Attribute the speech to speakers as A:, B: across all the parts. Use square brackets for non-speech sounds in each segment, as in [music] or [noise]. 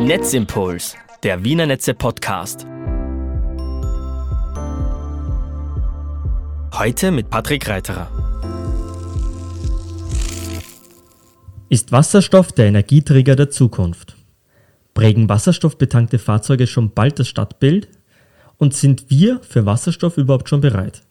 A: Netzimpuls, der Wiener Netze Podcast. Heute mit Patrick Reiterer.
B: Ist Wasserstoff der Energieträger der Zukunft? Prägen wasserstoffbetankte Fahrzeuge schon bald das Stadtbild? Und sind wir für Wasserstoff überhaupt schon bereit?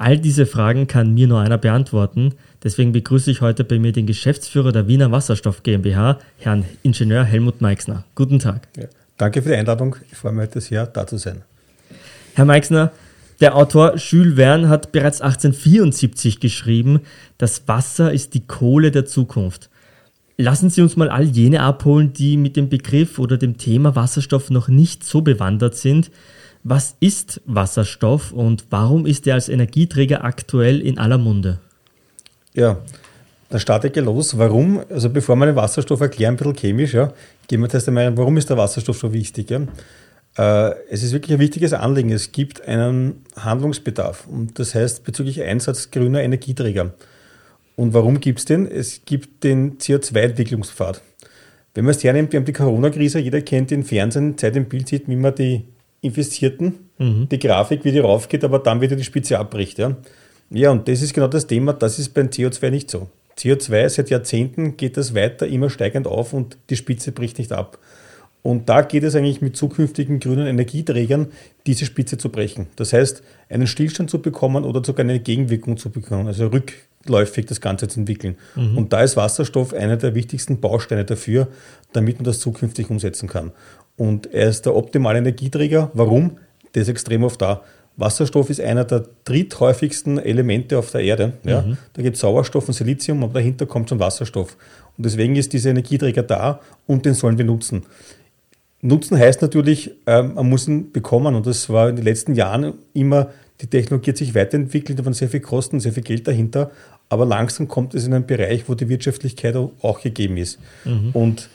B: All diese Fragen kann mir nur einer beantworten. Deswegen begrüße ich heute bei mir den Geschäftsführer der Wiener Wasserstoff GmbH, Herrn Ingenieur Helmut Meixner. Guten Tag.
C: Ja, danke für die Einladung. Ich freue mich heute sehr, da zu sein.
B: Herr Meixner, der Autor Jules Verne hat bereits 1874 geschrieben, das Wasser ist die Kohle der Zukunft. Lassen Sie uns mal all jene abholen, die mit dem Begriff oder dem Thema Wasserstoff noch nicht so bewandert sind. Was ist Wasserstoff und warum ist er als Energieträger aktuell in aller Munde?
C: Ja, dann starte ich los. Warum? Also bevor wir den Wasserstoff erklären, ein bisschen chemisch, ja, gehen wir erst einmal, warum ist der Wasserstoff so wichtig? Ja? Äh, es ist wirklich ein wichtiges Anliegen. Es gibt einen Handlungsbedarf und das heißt bezüglich Einsatz grüner Energieträger. Und warum gibt es den? Es gibt den CO2-Entwicklungspfad. Wenn man es hernimmt, wir haben die Corona-Krise, jeder kennt den Fernsehen, Zeit im Bild sieht, wie man die Infizierten, mhm. die Grafik, wie die raufgeht, aber dann wieder die Spitze abbricht. Ja. ja, und das ist genau das Thema, das ist beim CO2 nicht so. CO2 seit Jahrzehnten geht das weiter immer steigend auf und die Spitze bricht nicht ab. Und da geht es eigentlich mit zukünftigen grünen Energieträgern, diese Spitze zu brechen. Das heißt, einen Stillstand zu bekommen oder sogar eine Gegenwirkung zu bekommen, also rückläufig das Ganze zu entwickeln. Mhm. Und da ist Wasserstoff einer der wichtigsten Bausteine dafür, damit man das zukünftig umsetzen kann. Und er ist der optimale Energieträger. Warum? Der ist extrem oft da. Wasserstoff ist einer der dritthäufigsten Elemente auf der Erde. Ja? Mhm. Da gibt es Sauerstoff und Silizium, aber dahinter kommt schon Wasserstoff. Und deswegen ist dieser Energieträger da und den sollen wir nutzen. Nutzen heißt natürlich, ähm, man muss ihn bekommen. Und das war in den letzten Jahren immer, die Technologie hat sich weiterentwickelt, da waren sehr viel Kosten, sehr viel Geld dahinter. Aber langsam kommt es in einen Bereich, wo die Wirtschaftlichkeit auch gegeben ist. Mhm. Und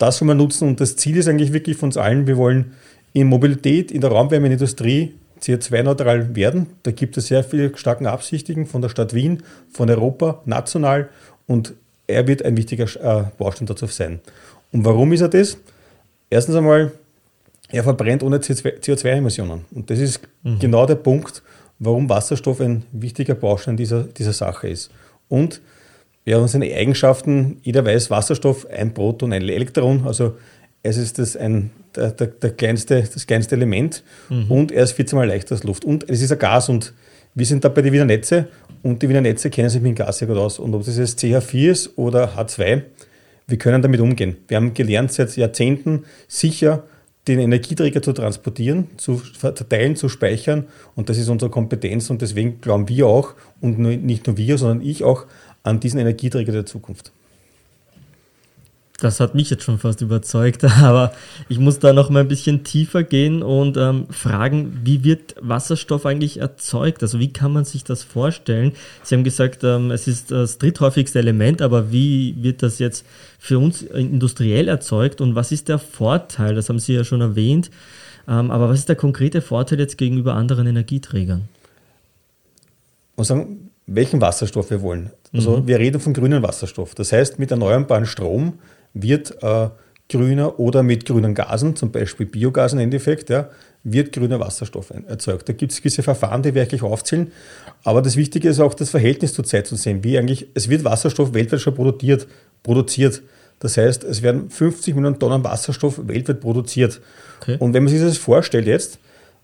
C: das wollen wir nutzen und das Ziel ist eigentlich wirklich von uns allen, wir wollen in Mobilität, in der Raumwärmeindustrie CO2-neutral werden. Da gibt es sehr viele starken Absichtigen von der Stadt Wien, von Europa, national und er wird ein wichtiger äh, Baustein dazu sein. Und warum ist er das? Erstens einmal, er verbrennt ohne CO2-Emissionen. Und das ist mhm. genau der Punkt, warum Wasserstoff ein wichtiger Baustein dieser, dieser Sache ist. Und ja, und seine Eigenschaften, jeder weiß, Wasserstoff, ein Proton, ein Elektron, also es ist das, ein, der, der, der kleinste, das kleinste Element mhm. und er ist 14 mal leichter als Luft. Und es ist ein Gas und wir sind da bei den Wiener Netze und die Wiener Netze kennen sich mit dem Gas sehr gut aus. Und ob das jetzt CH4 ist oder H2, wir können damit umgehen. Wir haben gelernt, seit Jahrzehnten sicher den Energieträger zu transportieren, zu verteilen, zu speichern. Und das ist unsere Kompetenz. Und deswegen glauben wir auch, und nicht nur wir, sondern ich auch, an diesen Energieträger der Zukunft.
B: Das hat mich jetzt schon fast überzeugt, [laughs] aber ich muss da noch mal ein bisschen tiefer gehen und ähm, fragen, wie wird Wasserstoff eigentlich erzeugt? Also wie kann man sich das vorstellen? Sie haben gesagt, ähm, es ist das dritthäufigste Element, aber wie wird das jetzt für uns industriell erzeugt und was ist der Vorteil? Das haben Sie ja schon erwähnt, ähm, aber was ist der konkrete Vorteil jetzt gegenüber anderen Energieträgern?
C: Ich muss sagen, welchen Wasserstoff wir wollen. Also mhm. wir reden von grünem Wasserstoff. Das heißt, mit erneuerbaren Strom wird äh, grüner oder mit grünen Gasen, zum Beispiel Biogas im Endeffekt, ja, wird grüner Wasserstoff erzeugt. Da gibt es gewisse Verfahren, die wir wirklich aufzählen. Aber das Wichtige ist auch das Verhältnis zur Zeit zu sehen, wie eigentlich, es wird Wasserstoff weltweit schon produziert. produziert. Das heißt, es werden 50 Millionen Tonnen Wasserstoff weltweit produziert. Okay. Und wenn man sich das vorstellt jetzt,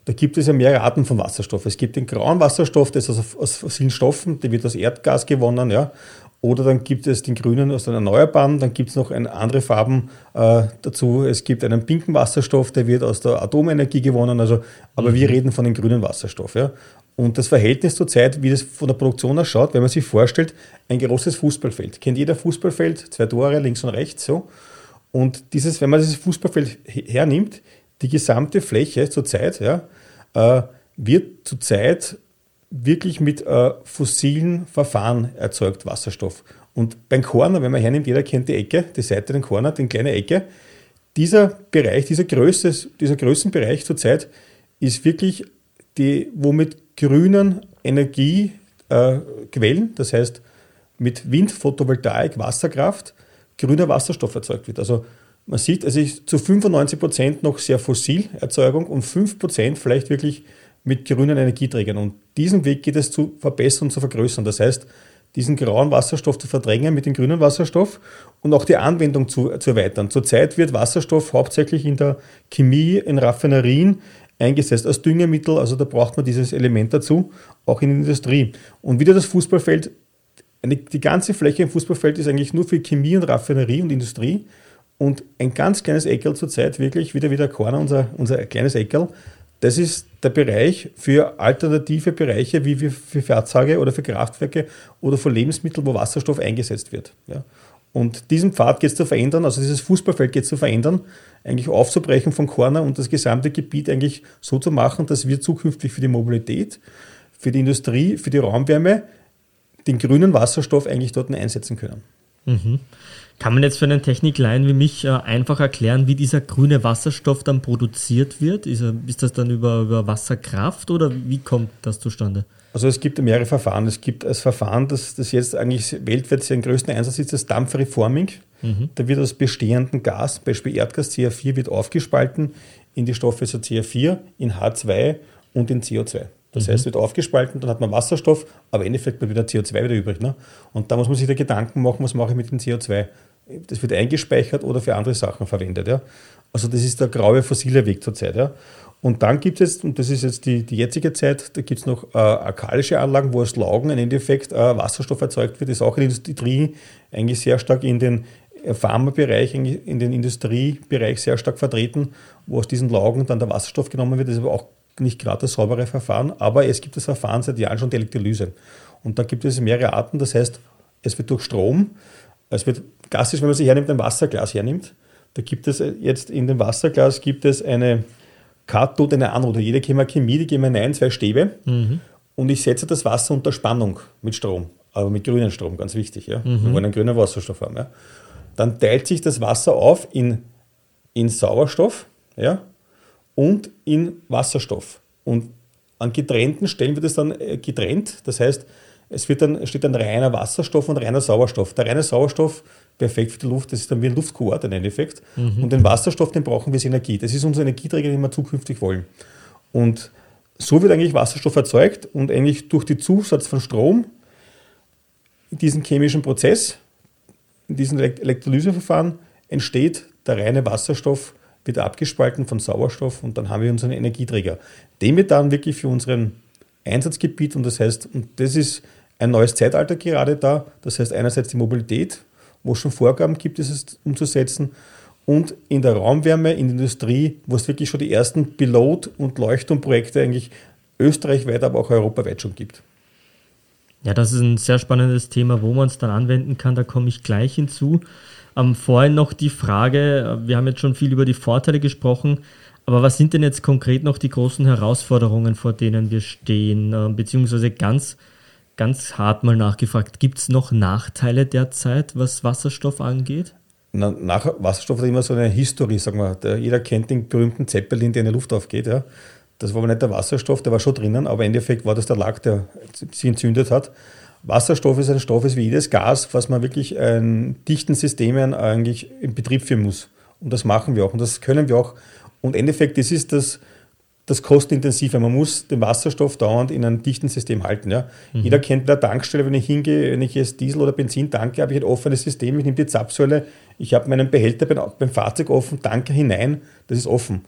C: da gibt es ja mehrere Arten von Wasserstoff. Es gibt den grauen Wasserstoff, der ist aus, aus fossilen Stoffen, der wird aus Erdgas gewonnen, ja. Oder dann gibt es den grünen aus den Erneuerbaren, dann gibt es noch eine andere Farben äh, dazu. Es gibt einen pinken Wasserstoff, der wird aus der Atomenergie gewonnen. Also, aber mhm. wir reden von dem grünen Wasserstoff. Ja. Und das Verhältnis zur Zeit, wie das von der Produktion ausschaut, wenn man sich vorstellt, ein großes Fußballfeld. Kennt jeder Fußballfeld, zwei Tore links und rechts so. Und dieses, wenn man dieses Fußballfeld hernimmt, die gesamte Fläche zurzeit ja, äh, wird zurzeit wirklich mit äh, fossilen Verfahren erzeugt, Wasserstoff. Und beim Corner, wenn man hernimmt, jeder kennt die Ecke, die Seite, den Corner, den kleine Ecke. Dieser Bereich, dieser, Größe, dieser Größenbereich zurzeit ist wirklich die, wo mit grünen Energiequellen, äh, das heißt mit Wind, Photovoltaik, Wasserkraft, grüner Wasserstoff erzeugt wird. Also man sieht, es ist zu 95 Prozent noch sehr Fossilerzeugung und 5 Prozent vielleicht wirklich mit grünen Energieträgern. Und diesen Weg geht es zu verbessern zu vergrößern. Das heißt, diesen grauen Wasserstoff zu verdrängen mit dem grünen Wasserstoff und auch die Anwendung zu, zu erweitern. Zurzeit wird Wasserstoff hauptsächlich in der Chemie, in Raffinerien eingesetzt als Düngemittel. Also da braucht man dieses Element dazu, auch in der Industrie. Und wieder das Fußballfeld, die ganze Fläche im Fußballfeld ist eigentlich nur für Chemie und Raffinerie und Industrie. Und ein ganz kleines Eckel zurzeit, wirklich wieder wieder Corner, unser, unser kleines Eckel, das ist der Bereich für alternative Bereiche wie für Fahrzeuge oder für Kraftwerke oder für Lebensmittel, wo Wasserstoff eingesetzt wird. Ja. Und diesen Pfad geht es zu verändern, also dieses Fußballfeld geht es zu verändern, eigentlich aufzubrechen von Corner und das gesamte Gebiet eigentlich so zu machen, dass wir zukünftig für die Mobilität, für die Industrie, für die Raumwärme den grünen Wasserstoff eigentlich dort einsetzen können.
B: Mhm. Kann man jetzt für einen Techniklein wie mich äh, einfach erklären, wie dieser grüne Wasserstoff dann produziert wird? Ist, ist das dann über, über Wasserkraft oder wie kommt das zustande?
C: Also es gibt mehrere Verfahren. Es gibt das Verfahren, das, das jetzt eigentlich weltweit seinen größten Einsatz ist, das Dampfreforming. Mhm. Da wird aus bestehendem Gas, Beispiel Erdgas CH4, wird aufgespalten in die Stoffe so CH4, in H2 und in CO2. Das mhm. heißt, wird aufgespalten, dann hat man Wasserstoff, aber im Endeffekt bleibt wieder CO2 wieder übrig. Ne? Und da muss man sich da Gedanken machen, was mache ich mit dem CO2? Das wird eingespeichert oder für andere Sachen verwendet. Ja? Also das ist der graue fossile Weg zurzeit. Ja? Und dann gibt es, und das ist jetzt die, die jetzige Zeit, da gibt es noch äh, alkalische Anlagen, wo aus Laugen im Endeffekt äh, Wasserstoff erzeugt wird. Das ist auch in der Industrie eigentlich sehr stark in den äh, Pharmabereich, in den Industriebereich sehr stark vertreten, wo aus diesen Laugen dann der Wasserstoff genommen wird. Das ist aber auch nicht gerade das saubere Verfahren, aber es gibt das Verfahren seit Jahren schon der Elektrolyse. Und da gibt es mehrere Arten, das heißt, es wird durch Strom, es wird gassisch, wenn man sich hernimmt, ein Wasserglas hernimmt, da gibt es jetzt in dem Wasserglas gibt es eine Kathode, eine Anode. Jede Chemie, die geben hinein, zwei Stäbe mhm. und ich setze das Wasser unter Spannung mit Strom, aber mit grünem Strom, ganz wichtig. Ja? Mhm. Wir wollen einen grünen Wasserstoff haben. Ja? Dann teilt sich das Wasser auf in, in Sauerstoff, ja, und in Wasserstoff. Und an getrennten Stellen wird es dann äh, getrennt. Das heißt, es wird dann, steht dann reiner Wasserstoff und reiner Sauerstoff. Der reine Sauerstoff, perfekt für die Luft, das ist dann wie ein Luftkohort im Endeffekt. Mhm. Und den Wasserstoff, den brauchen wir als Energie. Das ist unser Energieträger, den wir zukünftig wollen. Und so wird eigentlich Wasserstoff erzeugt und eigentlich durch den Zusatz von Strom in diesem chemischen Prozess, in diesem Elektrolyseverfahren, entsteht der reine Wasserstoff wird abgespalten von Sauerstoff und dann haben wir unseren Energieträger. Den wir dann wirklich für unseren Einsatzgebiet und das heißt, und das ist ein neues Zeitalter gerade da, das heißt einerseits die Mobilität, wo es schon Vorgaben gibt, es umzusetzen und in der Raumwärme, in der Industrie, wo es wirklich schon die ersten Pilot- und Leuchtturmprojekte eigentlich österreichweit, aber auch europaweit schon gibt.
B: Ja, das ist ein sehr spannendes Thema, wo man es dann anwenden kann. Da komme ich gleich hinzu. Ähm, vorhin noch die Frage, äh, wir haben jetzt schon viel über die Vorteile gesprochen, aber was sind denn jetzt konkret noch die großen Herausforderungen, vor denen wir stehen? Äh, beziehungsweise ganz, ganz hart mal nachgefragt, gibt es noch Nachteile derzeit, was Wasserstoff angeht?
C: Na, nach Wasserstoff hat immer so eine Historie, sagen wir. Der, jeder kennt den berühmten Zeppelin, der in die Luft aufgeht. Ja. Das war aber nicht der Wasserstoff, der war schon drinnen, aber im Endeffekt war das der Lack, der sich entzündet hat. Wasserstoff ist ein Stoff, ist wie jedes Gas, was man wirklich in dichten Systemen eigentlich in Betrieb führen muss. Und das machen wir auch. Und das können wir auch. Und im Endeffekt, das ist das, das kostenintensive. Man muss den Wasserstoff dauernd in einem dichten System halten. Ja. Mhm. Jeder kennt bei der Tankstelle, wenn ich hingehe, wenn ich jetzt Diesel oder Benzin tanke, habe ich ein offenes System. Ich nehme die Zapfsäule, ich habe meinen Behälter beim, beim Fahrzeug offen, tanke hinein, das ist offen.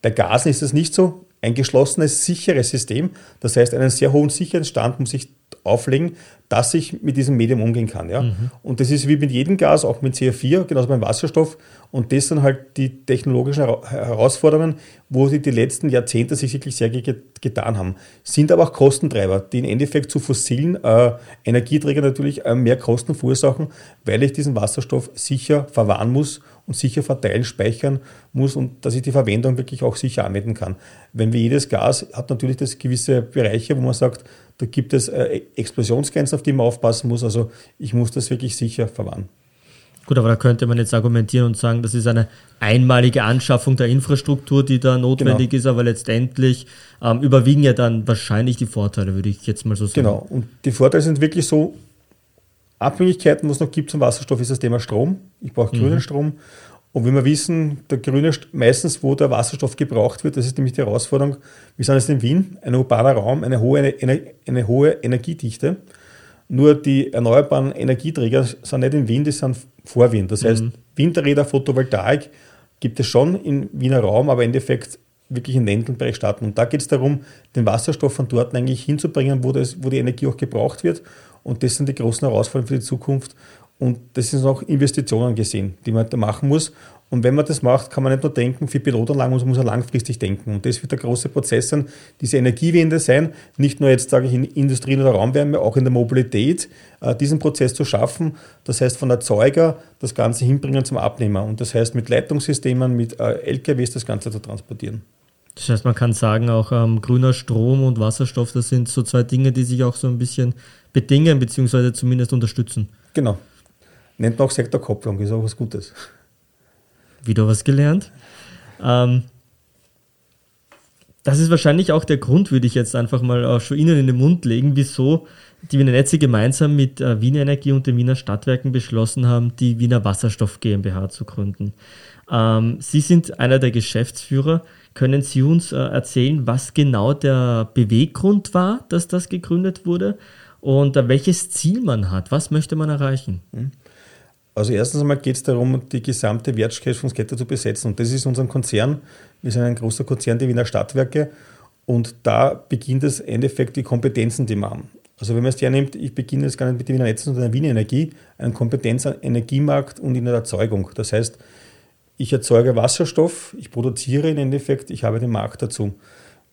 C: Bei Gasen ist das nicht so. Ein geschlossenes, sicheres System, das heißt, einen sehr hohen Sicherheitsstand muss ich auflegen, dass ich mit diesem Medium umgehen kann. Ja? Mhm. Und das ist wie mit jedem Gas, auch mit CH4, genauso beim Wasserstoff. Und das sind halt die technologischen Herausforderungen, wo sie die letzten Jahrzehnte sich wirklich sehr getan haben. Sind aber auch Kostentreiber, die im Endeffekt zu fossilen äh, Energieträgern natürlich äh, mehr Kosten verursachen, weil ich diesen Wasserstoff sicher verwahren muss und sicher verteilen, speichern muss und dass ich die Verwendung wirklich auch sicher anwenden kann. Wenn wir jedes Gas hat natürlich das gewisse Bereiche, wo man sagt, da gibt es äh, Explosionsgrenzen, auf die man aufpassen muss. Also ich muss das wirklich sicher verwahren.
B: Gut, aber da könnte man jetzt argumentieren und sagen, das ist eine einmalige Anschaffung der Infrastruktur, die da notwendig genau. ist, aber letztendlich ähm, überwiegen ja dann wahrscheinlich die Vorteile, würde ich jetzt mal so sagen.
C: Genau, und die Vorteile sind wirklich so, Abhängigkeiten, was es noch gibt zum Wasserstoff, ist das Thema Strom. Ich brauche grünen mhm. Strom Und wenn wir wissen, der grüne, meistens wo der Wasserstoff gebraucht wird, das ist nämlich die Herausforderung, wir sind jetzt in Wien, ein urbaner Raum, eine hohe, eine, eine hohe Energiedichte. Nur die erneuerbaren Energieträger sind nicht in Wien, die sind vor Wien. Das heißt, mhm. Winterräder, Photovoltaik gibt es schon im Wiener Raum, aber im Endeffekt wirklich in den Bereich starten. Und da geht es darum, den Wasserstoff von dort eigentlich hinzubringen, wo, das, wo die Energie auch gebraucht wird. Und das sind die großen Herausforderungen für die Zukunft. Und das sind auch Investitionen gesehen, die man da machen muss. Und wenn man das macht, kann man nicht nur denken, für Pilotanlagen muss, muss man langfristig denken. Und das wird der große Prozess sein, diese Energiewende sein, nicht nur jetzt sage ich in Industrie oder Raumwärme, auch in der Mobilität, äh, diesen Prozess zu schaffen. Das heißt, von Erzeuger das Ganze hinbringen zum Abnehmer. Und das heißt, mit Leitungssystemen, mit äh, LKWs das Ganze zu transportieren.
B: Das heißt, man kann sagen, auch ähm, grüner Strom und Wasserstoff, das sind so zwei Dinge, die sich auch so ein bisschen bedingen, beziehungsweise zumindest unterstützen.
C: Genau. Nennt man auch Sektorkopplung, ist auch was Gutes.
B: Wieder was gelernt. Ähm, das ist wahrscheinlich auch der Grund, würde ich jetzt einfach mal auch schon Ihnen in den Mund legen, wieso die Wiener Netze gemeinsam mit äh, Wiener Energie und den Wiener Stadtwerken beschlossen haben, die Wiener Wasserstoff GmbH zu gründen. Ähm, Sie sind einer der Geschäftsführer. Können Sie uns äh, erzählen, was genau der Beweggrund war, dass das gegründet wurde und äh, welches Ziel man hat? Was möchte man erreichen?
C: Mhm. Also erstens einmal geht es darum, die gesamte Wertschöpfungskette zu besetzen. Und das ist unser Konzern. Wir sind ein großer Konzern, die Wiener Stadtwerke. Und da beginnt es im Endeffekt die Kompetenzen, die wir haben. Also wenn man es hernimmt, ich beginne jetzt gar nicht mit der Wiener Netzen, sondern der Wiener Energie, einen Kompetenz an Energiemarkt und in der Erzeugung. Das heißt, ich erzeuge Wasserstoff, ich produziere im Endeffekt, ich habe den Markt dazu.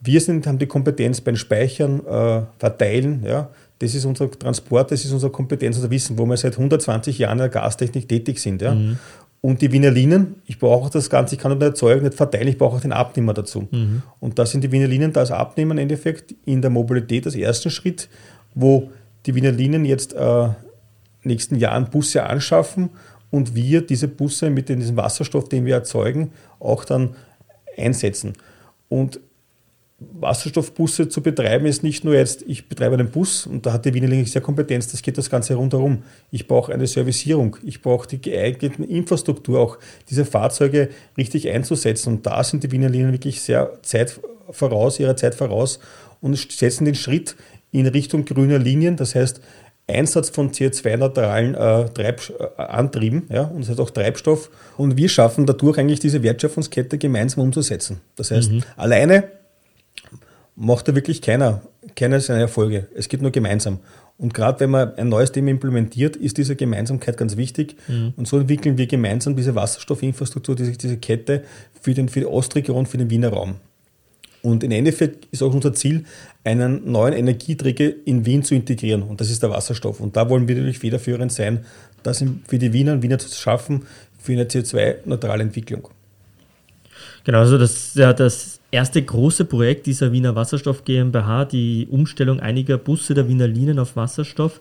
C: Wir sind, haben die Kompetenz beim Speichern, äh, Verteilen, ja, das ist unser Transport, das ist unsere Kompetenz, unser Wissen, wo wir seit 120 Jahren in der Gastechnik tätig sind. Ja. Mhm. Und die Wiener Linien, ich brauche das Ganze, ich kann nicht erzeugen, nicht verteilen, ich brauche auch den Abnehmer dazu. Mhm. Und da sind die Wiener Linien da als Abnehmer im Endeffekt in der Mobilität als ersten Schritt, wo die Wiener Linien jetzt äh, nächsten Jahren Busse anschaffen und wir diese Busse mit diesem Wasserstoff, den wir erzeugen, auch dann einsetzen. Und Wasserstoffbusse zu betreiben, ist nicht nur jetzt, ich betreibe einen Bus und da hat die Wiener Linie sehr Kompetenz, das geht das Ganze rundherum. Ich brauche eine Servicierung, ich brauche die geeignete Infrastruktur, auch diese Fahrzeuge richtig einzusetzen. Und da sind die Wiener Linien wirklich sehr Zeit voraus, ihrer Zeit voraus und setzen den Schritt in Richtung grüner Linien, das heißt Einsatz von CO2-neutralen äh, äh, Antrieben ja, und das heißt auch Treibstoff. Und wir schaffen dadurch eigentlich diese Wertschöpfungskette gemeinsam umzusetzen. Das heißt, mhm. alleine macht da wirklich keiner, keiner seine Erfolge. Es geht nur gemeinsam. Und gerade wenn man ein neues Thema implementiert, ist diese Gemeinsamkeit ganz wichtig. Mhm. Und so entwickeln wir gemeinsam diese Wasserstoffinfrastruktur, diese, diese Kette für, den, für die Ostregion, für den Wiener Raum. Und im Endeffekt ist auch unser Ziel, einen neuen Energieträger in Wien zu integrieren. Und das ist der Wasserstoff. Und da wollen wir natürlich federführend sein, das für die Wiener und Wiener zu schaffen, für eine CO2-neutrale Entwicklung.
B: Genau, also das ist ja das erste große Projekt dieser Wiener Wasserstoff GmbH, die Umstellung einiger Busse der Wiener Linien auf Wasserstoff.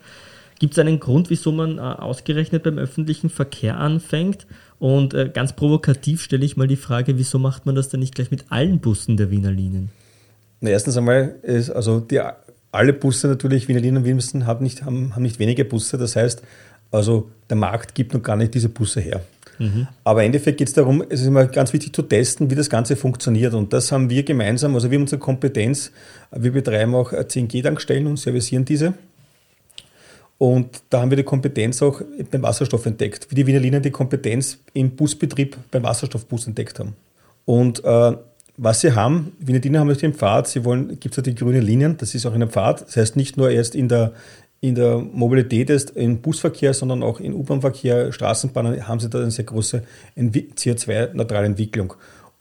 B: Gibt es einen Grund, wieso man äh, ausgerechnet beim öffentlichen Verkehr anfängt? Und äh, ganz provokativ stelle ich mal die Frage, wieso macht man das denn nicht gleich mit allen Bussen der Wiener Linien?
C: Na, erstens einmal ist also die, alle Busse natürlich, Wiener Linien und Wien haben nicht, haben, haben nicht wenige Busse. Das heißt, also der Markt gibt noch gar nicht diese Busse her. Mhm. Aber im Endeffekt geht es darum, es ist immer ganz wichtig zu testen, wie das Ganze funktioniert. Und das haben wir gemeinsam, also wir haben unsere Kompetenz, wir betreiben auch 10G-Tankstellen und servicieren diese. Und da haben wir die Kompetenz auch beim Wasserstoff entdeckt, wie die Wiener Linien die Kompetenz im Busbetrieb beim Wasserstoffbus entdeckt haben. Und äh, was sie haben, Wiener Linien haben natürlich den Pfad, sie wollen, gibt es ja die grünen Linien, das ist auch in einem Pfad, das heißt nicht nur erst in der, in der Mobilität ist, im Busverkehr, sondern auch im U-Bahn-Verkehr, Straßenbahnen haben sie da eine sehr große CO2-neutrale Entwicklung.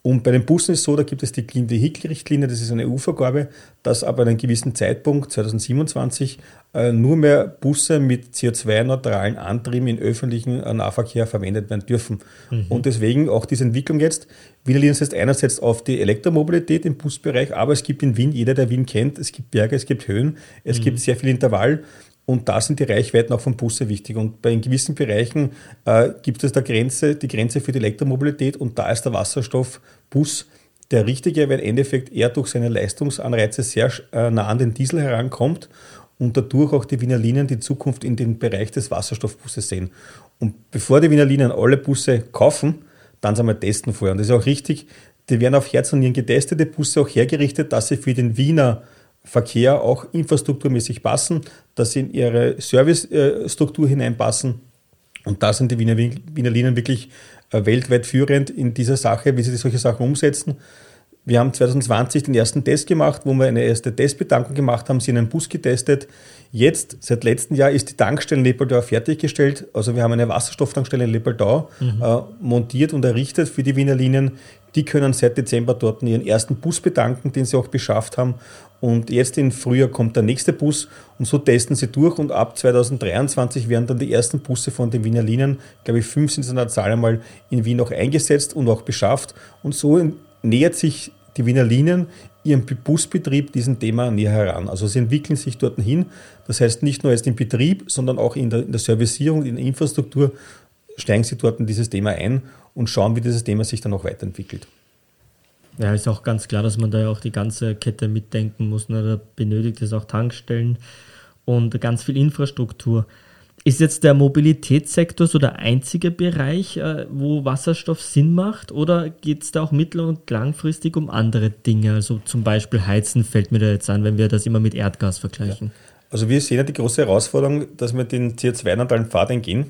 C: Und bei den Bussen ist es so, da gibt es die Clean Vehicle-Richtlinie, das ist eine EU-Vergabe, dass ab einem gewissen Zeitpunkt, 2027, äh, nur mehr Busse mit CO2-neutralen Antrieben im öffentlichen äh, Nahverkehr verwendet werden dürfen. Mhm. Und deswegen auch diese Entwicklung jetzt. Wir uns jetzt einerseits auf die Elektromobilität im Busbereich, aber es gibt in Wien, jeder, der Wien kennt, es gibt Berge, es gibt Höhen, es mhm. gibt sehr viel Intervall. Und da sind die Reichweiten auch von Busse wichtig. Und bei gewissen Bereichen äh, gibt es da Grenze, die Grenze für die Elektromobilität und da ist der Wasserstoffbus der richtige, weil im Endeffekt er durch seine Leistungsanreize sehr äh, nah an den Diesel herankommt und dadurch auch die Wiener Linien die Zukunft in den Bereich des Wasserstoffbusses sehen. Und bevor die Wiener Linien alle Busse kaufen, dann einmal testen vorher. Und das ist auch richtig, die werden auf Herz und Nieren getestete Busse auch hergerichtet, dass sie für den Wiener Verkehr auch infrastrukturmäßig passen, dass sie in ihre Servicestruktur hineinpassen. Und da sind die Wiener, Wiener Linien wirklich äh, weltweit führend in dieser Sache, wie sie solche Sachen umsetzen. Wir haben 2020 den ersten Test gemacht, wo wir eine erste Testbetankung gemacht haben, sie in einem Bus getestet. Jetzt, seit letztem Jahr, ist die Tankstelle in Leppeldau fertiggestellt. Also wir haben eine Wasserstofftankstelle in Leppeldau mhm. äh, montiert und errichtet für die Wiener Linien. Die können seit Dezember dort ihren ersten Bus betanken, den sie auch beschafft haben. Und jetzt im Frühjahr kommt der nächste Bus und so testen sie durch. Und ab 2023 werden dann die ersten Busse von den Wiener Linien, glaube ich, fünf sind es in der Zahl einmal in Wien auch eingesetzt und auch beschafft. Und so nähert sich die Wiener Linien ihrem Busbetrieb diesem Thema näher heran. Also sie entwickeln sich dort hin. Das heißt, nicht nur erst im Betrieb, sondern auch in der, in der Servicierung, in der Infrastruktur steigen sie dort in dieses Thema ein und schauen, wie dieses Thema sich dann auch weiterentwickelt.
B: Ja, ist auch ganz klar, dass man da ja auch die ganze Kette mitdenken muss. Ne? Da benötigt es auch Tankstellen und ganz viel Infrastruktur. Ist jetzt der Mobilitätssektor so der einzige Bereich, äh, wo Wasserstoff Sinn macht oder geht es da auch mittel- und langfristig um andere Dinge? Also zum Beispiel Heizen fällt mir da jetzt an, wenn wir das immer mit Erdgas vergleichen. Ja.
C: Also wir sehen ja die große Herausforderung, dass wir den CO2-neutralen Pfad eingehen.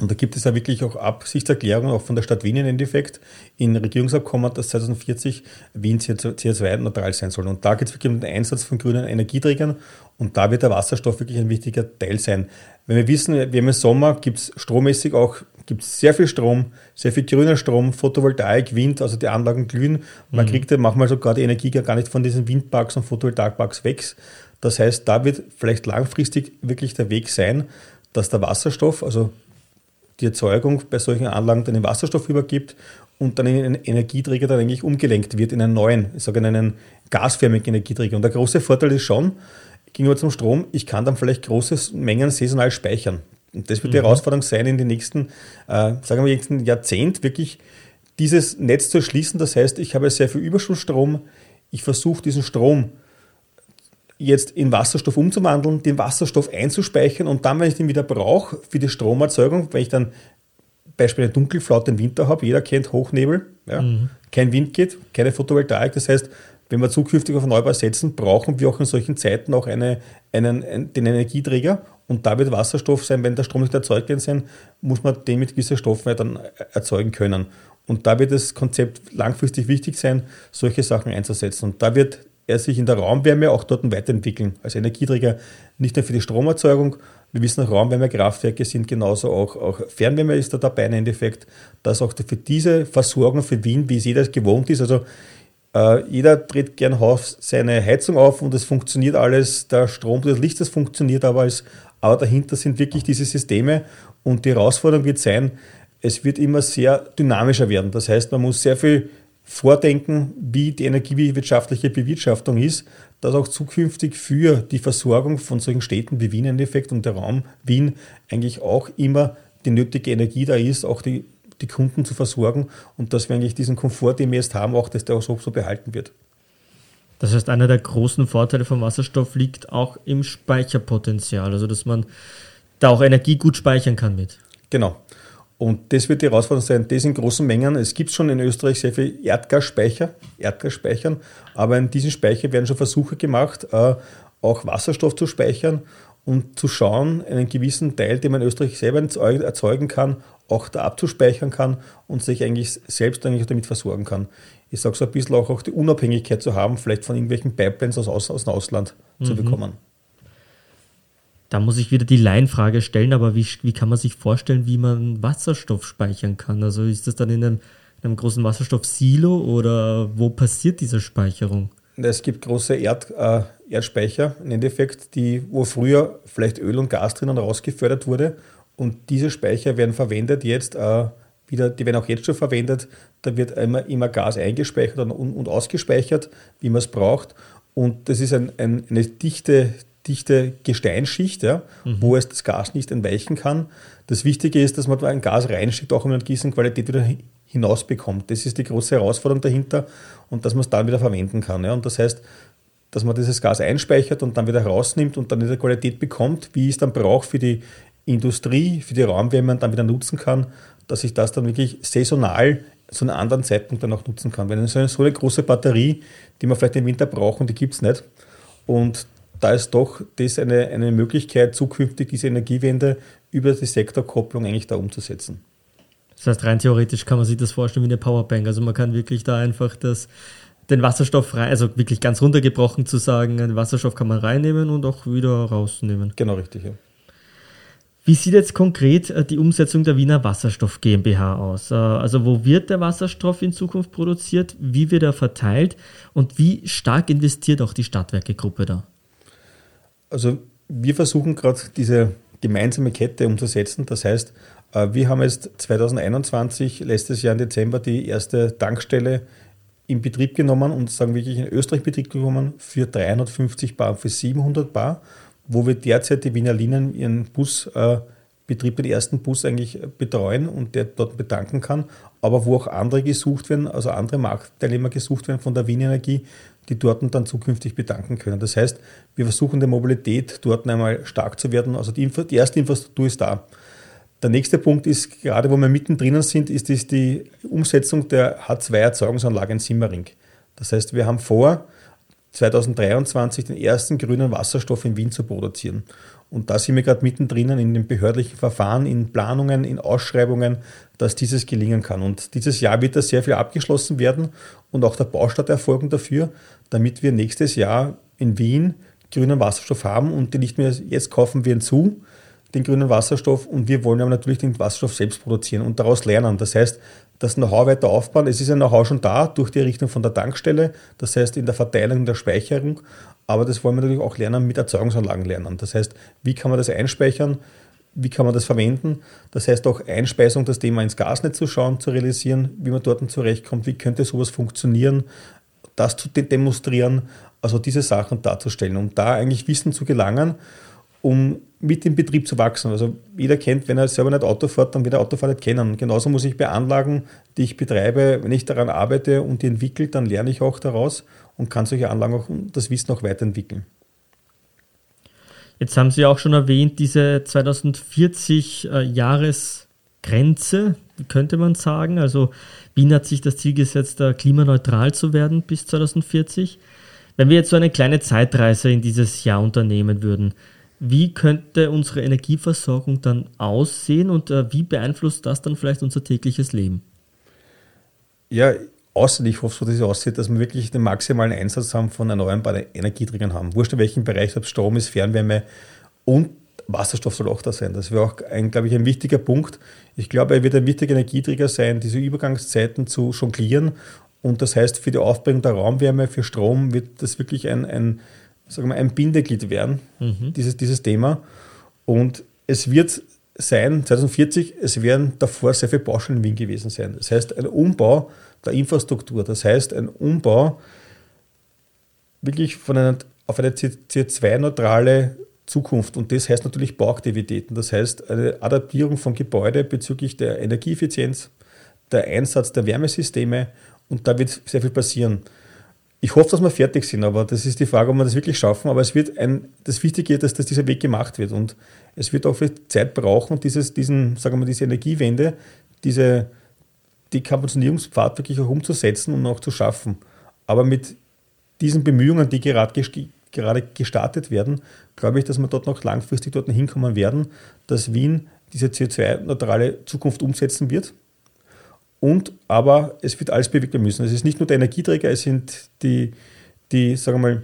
C: Und da gibt es ja wirklich auch Absichtserklärungen, auch von der Stadt Wien im Endeffekt, in Regierungsabkommen, dass 2040 Wien CO2-neutral sein soll. Und da geht es wirklich um den Einsatz von grünen Energieträgern und da wird der Wasserstoff wirklich ein wichtiger Teil sein. Wenn wir wissen, wir haben im Sommer, gibt es strommäßig auch gibt's sehr viel Strom, sehr viel grüner Strom, Photovoltaik, Wind, also die Anlagen glühen. Man mhm. kriegt ja manchmal sogar die Energie gar nicht von diesen Windparks und Photovoltaikparks weg. Das heißt, da wird vielleicht langfristig wirklich der Weg sein, dass der Wasserstoff, also die Erzeugung bei solchen Anlagen dann den Wasserstoff übergibt und dann in einen Energieträger dann eigentlich umgelenkt wird in einen neuen, ich sage in einen gasförmigen Energieträger. Und der große Vorteil ist schon, gegenüber zum Strom, ich kann dann vielleicht große Mengen saisonal speichern. Und das wird die mhm. Herausforderung sein, in den nächsten, äh, sagen wir, nächsten Jahrzehnt wirklich dieses Netz zu erschließen. Das heißt, ich habe sehr viel Überschussstrom. Ich versuche diesen Strom jetzt in Wasserstoff umzuwandeln, den Wasserstoff einzuspeichern und dann, wenn ich den wieder brauche für die Stromerzeugung, wenn ich dann Beispiel eine dunkelflaute im Winter habe, jeder kennt Hochnebel, ja, mhm. kein Wind geht, keine Photovoltaik, das heißt, wenn wir zukünftig auf Erneuerbar setzen, brauchen wir auch in solchen Zeiten auch eine, einen, einen, den Energieträger und da wird Wasserstoff sein, wenn der Strom nicht erzeugt werden sein, muss man den mit gewissen Stoffen dann erzeugen können. Und da wird das Konzept langfristig wichtig sein, solche Sachen einzusetzen. Und da wird er sich in der Raumwärme auch dort weiterentwickeln als Energieträger, nicht nur für die Stromerzeugung. Wir wissen, Raumwärmekraftwerke sind genauso auch, auch Fernwärme ist da dabei im Endeffekt, dass auch für diese Versorgung für Wien, wie es jeder gewohnt ist, also äh, jeder dreht gern seine Heizung auf und es funktioniert alles, der Strom, das Licht, das funktioniert aber als, aber dahinter sind wirklich diese Systeme und die Herausforderung wird sein, es wird immer sehr dynamischer werden. Das heißt, man muss sehr viel vordenken, wie die energiewirtschaftliche Bewirtschaftung ist, dass auch zukünftig für die Versorgung von solchen Städten wie Wien im Endeffekt und der Raum Wien eigentlich auch immer die nötige Energie da ist, auch die, die Kunden zu versorgen und dass wir eigentlich diesen Komfort, den wir jetzt haben, auch, dass der auch so, so behalten wird.
B: Das heißt, einer der großen Vorteile vom Wasserstoff liegt auch im Speicherpotenzial, also dass man da auch Energie gut speichern kann mit.
C: Genau. Und das wird die Herausforderung sein, das in großen Mengen. Es gibt schon in Österreich sehr viel Erdgasspeicher, Erdgasspeichern, aber in diesen Speicher werden schon Versuche gemacht, äh, auch Wasserstoff zu speichern und zu schauen, einen gewissen Teil, den man in Österreich selber erzeugen kann, auch da abzuspeichern kann und sich eigentlich selbst eigentlich damit versorgen kann. Ich sage so ein bisschen auch, auch die Unabhängigkeit zu haben, vielleicht von irgendwelchen Pipelines aus, aus, aus dem Ausland mhm. zu bekommen.
B: Da muss ich wieder die Laienfrage stellen, aber wie, wie kann man sich vorstellen, wie man Wasserstoff speichern kann? Also ist das dann in einem, in einem großen Wasserstoffsilo oder wo passiert diese Speicherung?
C: Es gibt große Erd, äh, Erdspeicher im Endeffekt, die, wo früher vielleicht Öl und Gas drinnen rausgefördert wurde. Und diese Speicher werden verwendet jetzt äh, wieder, die werden auch jetzt schon verwendet. Da wird immer, immer Gas eingespeichert und, und ausgespeichert, wie man es braucht. Und das ist ein, ein, eine dichte, dichte Gesteinsschicht, ja, mhm. wo es das Gas nicht entweichen kann. Das Wichtige ist, dass man da ein Gas reinschickt, auch in einer gewissen Qualität wieder hinausbekommt. Das ist die große Herausforderung dahinter und dass man es dann wieder verwenden kann. Ja. Und das heißt, dass man dieses Gas einspeichert und dann wieder rausnimmt und dann in der Qualität bekommt, wie es dann braucht für die Industrie, für die Raumwärme und dann wieder nutzen kann. dass ich das dann wirklich saisonal zu einem anderen Zeitpunkt dann auch nutzen kann. Weil so eine, so eine große Batterie, die man vielleicht im Winter braucht, die gibt es nicht. Und da ist doch das eine, eine Möglichkeit, zukünftig diese Energiewende über die Sektorkopplung eigentlich da umzusetzen.
B: Das heißt, rein theoretisch kann man sich das vorstellen wie eine Powerbank. Also man kann wirklich da einfach das, den Wasserstoff rein, also wirklich ganz runtergebrochen zu sagen, den Wasserstoff kann man reinnehmen und auch wieder rausnehmen.
C: Genau richtig, ja.
B: Wie sieht jetzt konkret äh, die Umsetzung der Wiener Wasserstoff GmbH aus? Äh, also wo wird der Wasserstoff in Zukunft produziert? Wie wird er verteilt? Und wie stark investiert auch die Stadtwerke-Gruppe da?
C: Also wir versuchen gerade diese gemeinsame Kette umzusetzen. Das heißt, äh, wir haben jetzt 2021, letztes Jahr im Dezember, die erste Tankstelle in Betrieb genommen und sagen wirklich in Österreich Betrieb genommen für 350 Bar, für 700 Bar, wo wir derzeit die Wiener Linien ihren Busbetrieb, den ersten Bus eigentlich betreuen und der dort bedanken kann, aber wo auch andere gesucht werden, also andere Marktteilnehmer gesucht werden von der Wien Energie, die dort dann zukünftig bedanken können. Das heißt, wir versuchen der Mobilität dort einmal stark zu werden. Also die, die erste Infrastruktur ist da. Der nächste Punkt ist, gerade wo wir mittendrin sind, ist, ist die Umsetzung der H2-Erzeugungsanlage in Simmering. Das heißt, wir haben vor, 2023 den ersten grünen Wasserstoff in Wien zu produzieren. Und da sind wir gerade mittendrin in den behördlichen Verfahren, in Planungen, in Ausschreibungen, dass dieses gelingen kann. Und dieses Jahr wird da sehr viel abgeschlossen werden und auch der Baustart erfolgen dafür, damit wir nächstes Jahr in Wien grünen Wasserstoff haben und den nicht mehr jetzt kaufen wir ihn zu, den grünen Wasserstoff und wir wollen aber natürlich den Wasserstoff selbst produzieren und daraus lernen. Das heißt, das Know-how weiter aufbauen. Es ist ein Know-how schon da durch die Errichtung von der Tankstelle, das heißt in der Verteilung, der Speicherung, aber das wollen wir natürlich auch lernen mit Erzeugungsanlagen lernen. Das heißt, wie kann man das einspeichern, wie kann man das verwenden? Das heißt auch Einspeisung, das Thema ins Gasnetz zu schauen, zu realisieren, wie man dort zurechtkommt, wie könnte sowas funktionieren, das zu demonstrieren, also diese Sachen darzustellen, um da eigentlich Wissen zu gelangen um mit dem Betrieb zu wachsen. Also jeder kennt, wenn er selber nicht Auto fährt, dann wird er Autofahren nicht kennen. genauso muss ich bei Anlagen, die ich betreibe, wenn ich daran arbeite und die entwickle, dann lerne ich auch daraus und kann solche Anlagen auch das Wissen auch weiterentwickeln.
B: Jetzt haben Sie auch schon erwähnt, diese 2040 äh, Jahresgrenze, könnte man sagen. Also Wien hat sich das Ziel gesetzt, klimaneutral zu werden bis 2040. Wenn wir jetzt so eine kleine Zeitreise in dieses Jahr unternehmen würden, wie könnte unsere Energieversorgung dann aussehen und äh, wie beeinflusst das dann vielleicht unser tägliches Leben?
C: Ja, außer ich hoffe, dass es aussieht, dass wir wirklich den maximalen Einsatz haben von erneuerbaren Energieträgern haben. Wurscht in welchem Bereich, ob Strom ist, Fernwärme und Wasserstoff soll auch da sein. Das wäre auch, ein, glaube ich, ein wichtiger Punkt. Ich glaube, er wird ein wichtiger Energieträger sein, diese Übergangszeiten zu jonglieren. Und das heißt, für die Aufbringung der Raumwärme, für Strom wird das wirklich ein, ein sagen wir, ein Bindeglied werden, mhm. dieses, dieses Thema. Und es wird sein, 2040, es werden davor sehr viele Baustellen in Wien gewesen sein. Das heißt, ein Umbau der Infrastruktur, das heißt, ein Umbau wirklich von einer, auf eine CO2-neutrale Zukunft. Und das heißt natürlich Bauaktivitäten. Das heißt, eine Adaptierung von Gebäude bezüglich der Energieeffizienz, der Einsatz der Wärmesysteme. Und da wird sehr viel passieren. Ich hoffe, dass wir fertig sind, aber das ist die Frage, ob wir das wirklich schaffen. Aber es wird ein, das Wichtige ist, dass, dass dieser Weg gemacht wird. Und es wird auch viel Zeit brauchen, dieses, diesen, sagen wir diese Energiewende, diese Dekarbonisierungspfad wirklich auch umzusetzen und auch zu schaffen. Aber mit diesen Bemühungen, die gerade, gerade gestartet werden, glaube ich, dass wir dort noch langfristig dort hinkommen werden, dass Wien diese CO2-neutrale Zukunft umsetzen wird und aber es wird alles bewegt werden müssen. Es ist nicht nur der Energieträger, es sind die, die sagen wir mal,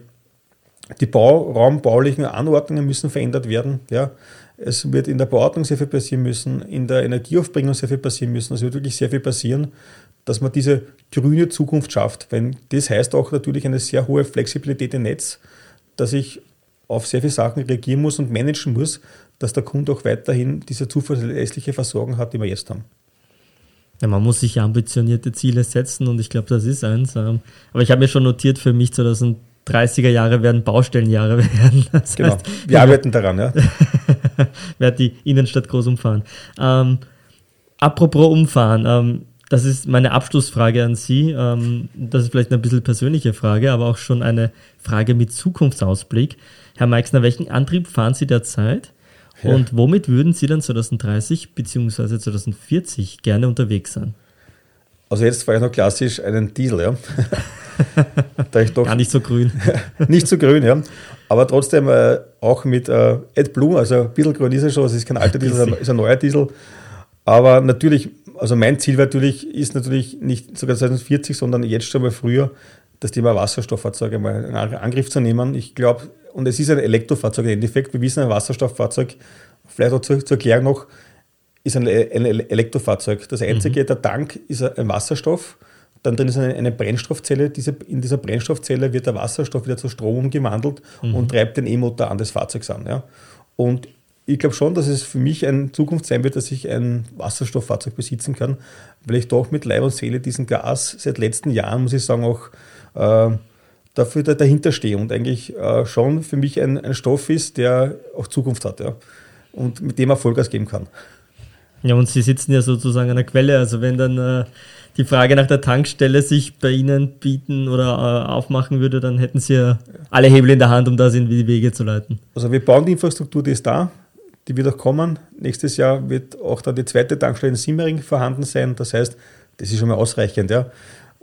C: die Bau, raumbaulichen Anordnungen müssen verändert werden. Ja. Es wird in der Bauordnung sehr viel passieren müssen, in der Energieaufbringung sehr viel passieren müssen. Es wird wirklich sehr viel passieren, dass man diese grüne Zukunft schafft. Wenn das heißt auch natürlich eine sehr hohe Flexibilität im Netz, dass ich auf sehr viele Sachen reagieren muss und managen muss, dass der Kunde auch weiterhin diese zuverlässliche Versorgung hat, die wir jetzt haben.
B: Ja, man muss sich ambitionierte Ziele setzen und ich glaube, das ist eins. Aber ich habe mir schon notiert, für mich 2030er Jahre werden Baustellenjahre [laughs] werden.
C: Das genau, heißt, wir arbeiten daran, ja. [laughs]
B: werde die Innenstadt groß umfahren. Ähm, apropos umfahren, ähm, das ist meine Abschlussfrage an Sie. Ähm, das ist vielleicht eine bisschen persönliche Frage, aber auch schon eine Frage mit Zukunftsausblick. Herr Meixner, welchen Antrieb fahren Sie derzeit? Ja. Und womit würden Sie dann 2030 bzw. 2040 gerne unterwegs sein?
C: Also jetzt fahre ich noch klassisch einen Diesel, ja. [laughs]
B: da ich doch Gar nicht so grün. [laughs]
C: nicht so grün, ja. Aber trotzdem äh, auch mit äh, AdBlue, also ein bisschen grün ist er schon, es ist kein alter Diesel, es ist ein neuer Diesel. Aber natürlich, also mein Ziel natürlich ist natürlich nicht sogar 2040, sondern jetzt schon mal früher, das Thema Wasserstofffahrzeuge mal in Angriff zu nehmen. Ich glaube, und es ist ein Elektrofahrzeug im Endeffekt, wir wissen, ein Wasserstofffahrzeug, vielleicht auch zur, zur Erklärung noch, ist ein, ein Elektrofahrzeug. Das einzige, mhm. der Tank ist ein Wasserstoff dann drin ist eine, eine Brennstoffzelle. Diese, in dieser Brennstoffzelle wird der Wasserstoff wieder zu Strom umgewandelt mhm. und treibt den E-Motor an des Fahrzeugs an. Ja. Und ich glaube schon, dass es für mich eine Zukunft sein wird, dass ich ein Wasserstofffahrzeug besitzen kann, weil ich doch mit Leib und Seele diesen Gas seit letzten Jahren, muss ich sagen, auch äh, dafür dahinter stehe und eigentlich äh, schon für mich ein, ein Stoff ist, der auch Zukunft hat ja, und mit dem er Vollgas geben kann.
B: Ja, und Sie sitzen ja sozusagen an der Quelle, also wenn dann äh, die Frage nach der Tankstelle sich bei Ihnen bieten oder äh, aufmachen würde, dann hätten Sie ja alle Hebel in der Hand, um das in die Wege zu leiten.
C: Also wir bauen die Infrastruktur, die ist da, die wird auch kommen. Nächstes Jahr wird auch dann die zweite Tankstelle in Simmering vorhanden sein. Das heißt, das ist schon mal ausreichend. Ja.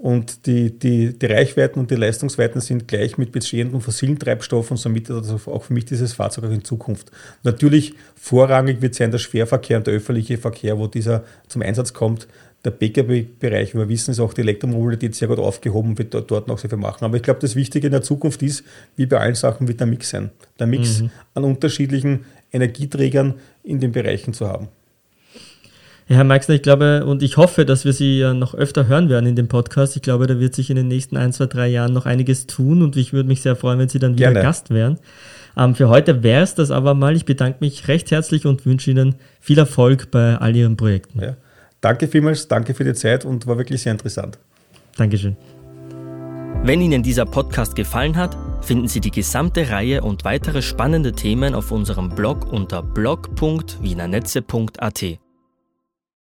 C: Und die, die, die Reichweiten und die Leistungsweiten sind gleich mit bestehenden fossilen Treibstoffen, somit also auch für mich dieses Fahrzeug auch in Zukunft. Natürlich vorrangig wird sein der Schwerverkehr und der öffentliche Verkehr, wo dieser zum Einsatz kommt der Pkw-Bereich, wir wissen es auch, die Elektromobilität sehr gut aufgehoben wird dort, dort noch sehr viel machen. Aber ich glaube, das Wichtige in der Zukunft ist, wie bei allen Sachen, wird der Mix sein. Der Mix mhm. an unterschiedlichen Energieträgern in den Bereichen zu haben.
B: Ja, Herr Meixner, ich glaube und ich hoffe, dass wir Sie ja noch öfter hören werden in dem Podcast. Ich glaube, da wird sich in den nächsten ein, zwei, drei Jahren noch einiges tun und ich würde mich sehr freuen, wenn Sie dann wieder Gerne. Gast wären. Ähm, für heute wäre es das aber mal. Ich bedanke mich recht herzlich und wünsche Ihnen viel Erfolg bei all Ihren Projekten.
C: Ja. Danke vielmals, danke für die Zeit und war wirklich sehr interessant.
B: Dankeschön.
A: Wenn Ihnen dieser Podcast gefallen hat, finden Sie die gesamte Reihe und weitere spannende Themen auf unserem Blog unter blog.wienernetze.at.